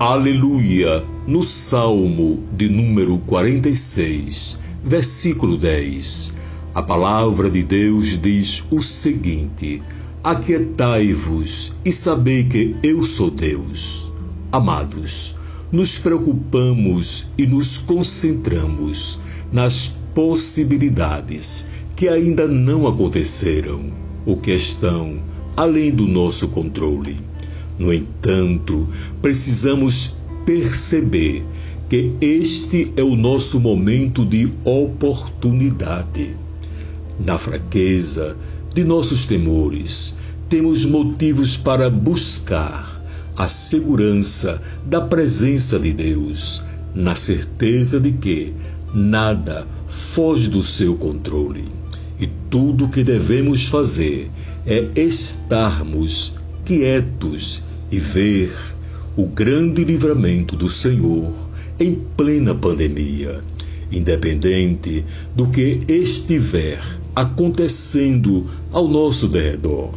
Aleluia! No Salmo de número 46, versículo 10, a palavra de Deus diz o seguinte: Aquietai-vos e sabei que eu sou Deus. Amados, nos preocupamos e nos concentramos nas possibilidades que ainda não aconteceram, ou que estão além do nosso controle. No entanto, precisamos perceber que este é o nosso momento de oportunidade. Na fraqueza de nossos temores, temos motivos para buscar a segurança da presença de Deus, na certeza de que nada foge do seu controle. E tudo o que devemos fazer é estarmos quietos e ver o grande livramento do Senhor em plena pandemia, independente do que estiver acontecendo ao nosso derredor.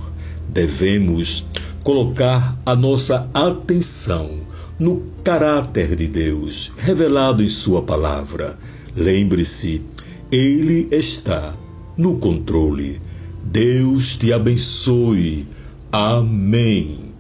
Devemos colocar a nossa atenção no caráter de Deus revelado em Sua palavra. Lembre-se, Ele está no controle. Deus te abençoe. Amém.